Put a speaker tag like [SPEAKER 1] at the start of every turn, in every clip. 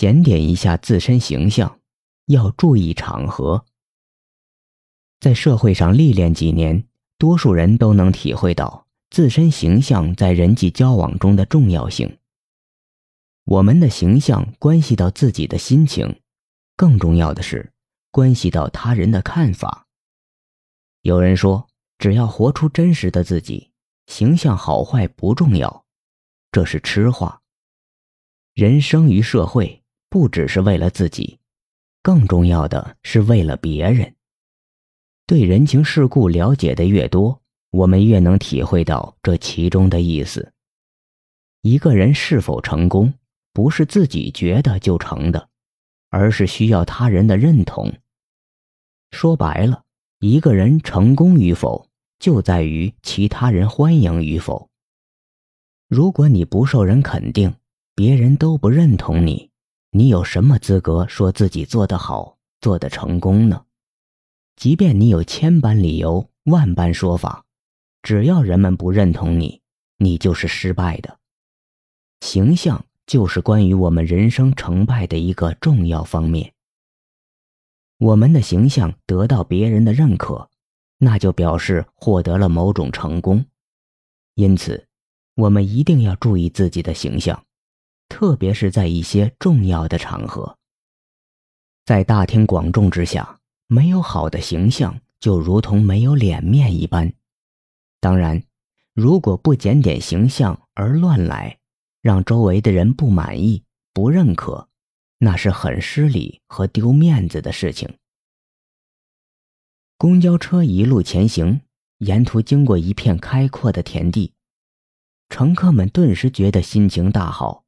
[SPEAKER 1] 检点一下自身形象，要注意场合。在社会上历练几年，多数人都能体会到自身形象在人际交往中的重要性。我们的形象关系到自己的心情，更重要的是关系到他人的看法。有人说，只要活出真实的自己，形象好坏不重要，这是痴话。人生于社会，不只是为了自己，更重要的是为了别人。对人情世故了解的越多，我们越能体会到这其中的意思。一个人是否成功，不是自己觉得就成的，而是需要他人的认同。说白了，一个人成功与否，就在于其他人欢迎与否。如果你不受人肯定，别人都不认同你，你有什么资格说自己做得好、做得成功呢？即便你有千般理由、万般说法，只要人们不认同你，你就是失败的。形象就是关于我们人生成败的一个重要方面。我们的形象得到别人的认可，那就表示获得了某种成功。因此，我们一定要注意自己的形象，特别是在一些重要的场合，在大庭广众之下。没有好的形象，就如同没有脸面一般。当然，如果不检点形象而乱来，让周围的人不满意、不认可，那是很失礼和丢面子的事情。公交车一路前行，沿途经过一片开阔的田地，乘客们顿时觉得心情大好。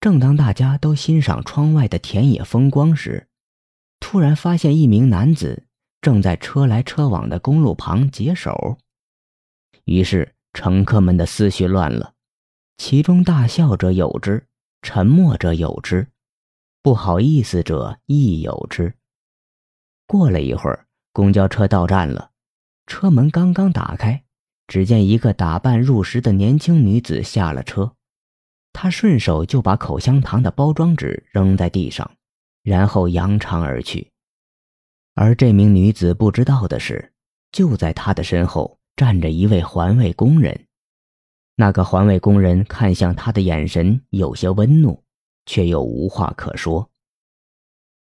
[SPEAKER 1] 正当大家都欣赏窗外的田野风光时，突然发现一名男子正在车来车往的公路旁解手，于是乘客们的思绪乱了，其中大笑者有之，沉默者有之，不好意思者亦有之。过了一会儿，公交车到站了，车门刚刚打开，只见一个打扮入时的年轻女子下了车，他顺手就把口香糖的包装纸扔在地上。然后扬长而去，而这名女子不知道的是，就在她的身后站着一位环卫工人。那个环卫工人看向她的眼神有些温怒，却又无话可说。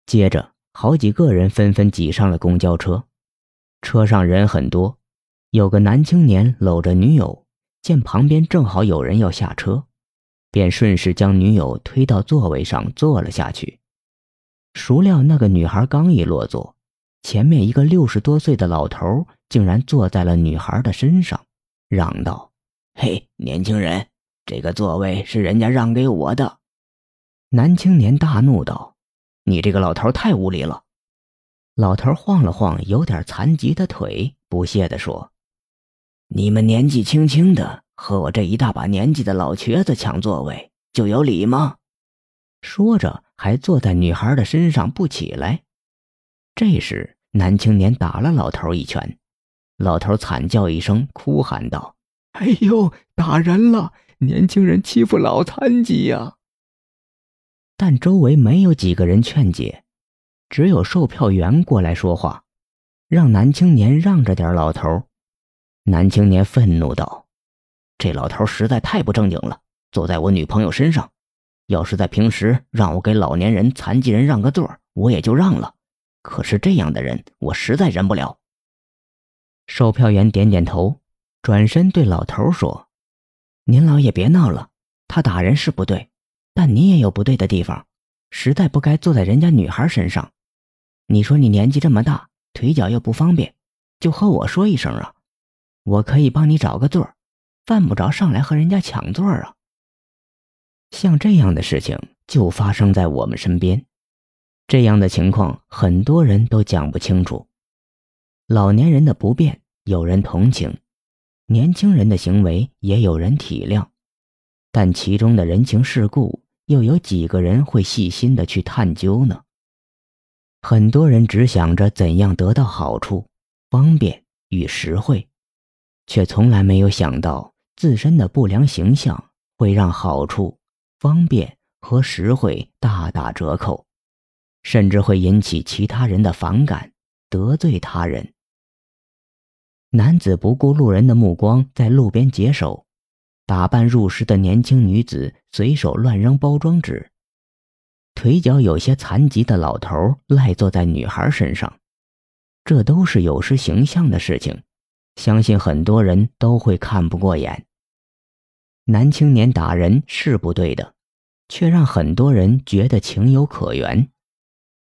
[SPEAKER 1] 接着，好几个人纷纷挤上了公交车，车上人很多。有个男青年搂着女友，见旁边正好有人要下车，便顺势将女友推到座位上坐了下去。孰料那个女孩刚一落座，前面一个六十多岁的老头竟然坐在了女孩的身上，嚷道：“
[SPEAKER 2] 嘿，年轻人，这个座位是人家让给我的。”
[SPEAKER 1] 男青年大怒道：“你这个老头太无礼了！”老头晃了晃有点残疾的腿，不屑地说：“
[SPEAKER 2] 你们年纪轻轻的和我这一大把年纪的老瘸子抢座位，就有理吗？”
[SPEAKER 1] 说着。还坐在女孩的身上不起来。这时，男青年打了老头一拳，老头惨叫一声，哭喊道：“
[SPEAKER 3] 哎呦，打人了！年轻人欺负老残疾呀！”
[SPEAKER 1] 但周围没有几个人劝解，只有售票员过来说话，让男青年让着点。老头，男青年愤怒道：“这老头实在太不正经了，坐在我女朋友身上。”要是在平时让我给老年人、残疾人让个座，我也就让了。可是这样的人，我实在忍不了。售票员点点头，转身对老头说：“您老爷别闹了，他打人是不对，但你也有不对的地方，实在不该坐在人家女孩身上。你说你年纪这么大，腿脚又不方便，就和我说一声啊，我可以帮你找个座，犯不着上来和人家抢座啊。”像这样的事情就发生在我们身边，这样的情况很多人都讲不清楚。老年人的不便有人同情，年轻人的行为也有人体谅，但其中的人情世故又有几个人会细心的去探究呢？很多人只想着怎样得到好处、方便与实惠，却从来没有想到自身的不良形象会让好处。方便和实惠大打折扣，甚至会引起其他人的反感，得罪他人。男子不顾路人的目光，在路边解手；打扮入时的年轻女子随手乱扔包装纸；腿脚有些残疾的老头赖坐在女孩身上，这都是有失形象的事情，相信很多人都会看不过眼。男青年打人是不对的，却让很多人觉得情有可原，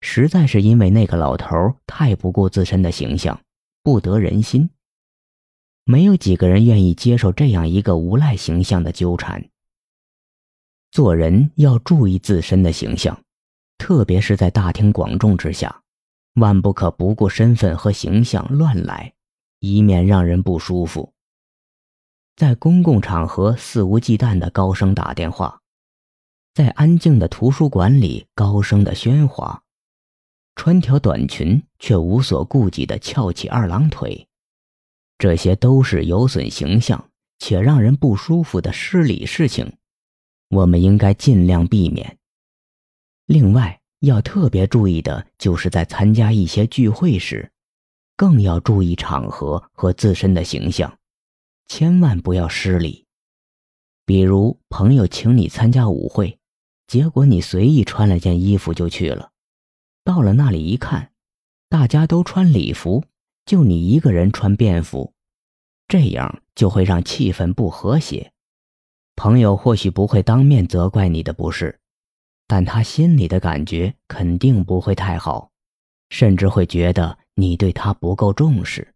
[SPEAKER 1] 实在是因为那个老头太不顾自身的形象，不得人心。没有几个人愿意接受这样一个无赖形象的纠缠。做人要注意自身的形象，特别是在大庭广众之下，万不可不顾身份和形象乱来，以免让人不舒服。在公共场合肆无忌惮的高声打电话，在安静的图书馆里高声的喧哗，穿条短裙却无所顾忌的翘起二郎腿，这些都是有损形象且让人不舒服的失礼事情，我们应该尽量避免。另外，要特别注意的就是在参加一些聚会时，更要注意场合和自身的形象。千万不要失礼，比如朋友请你参加舞会，结果你随意穿了件衣服就去了，到了那里一看，大家都穿礼服，就你一个人穿便服，这样就会让气氛不和谐。朋友或许不会当面责怪你的不是，但他心里的感觉肯定不会太好，甚至会觉得你对他不够重视。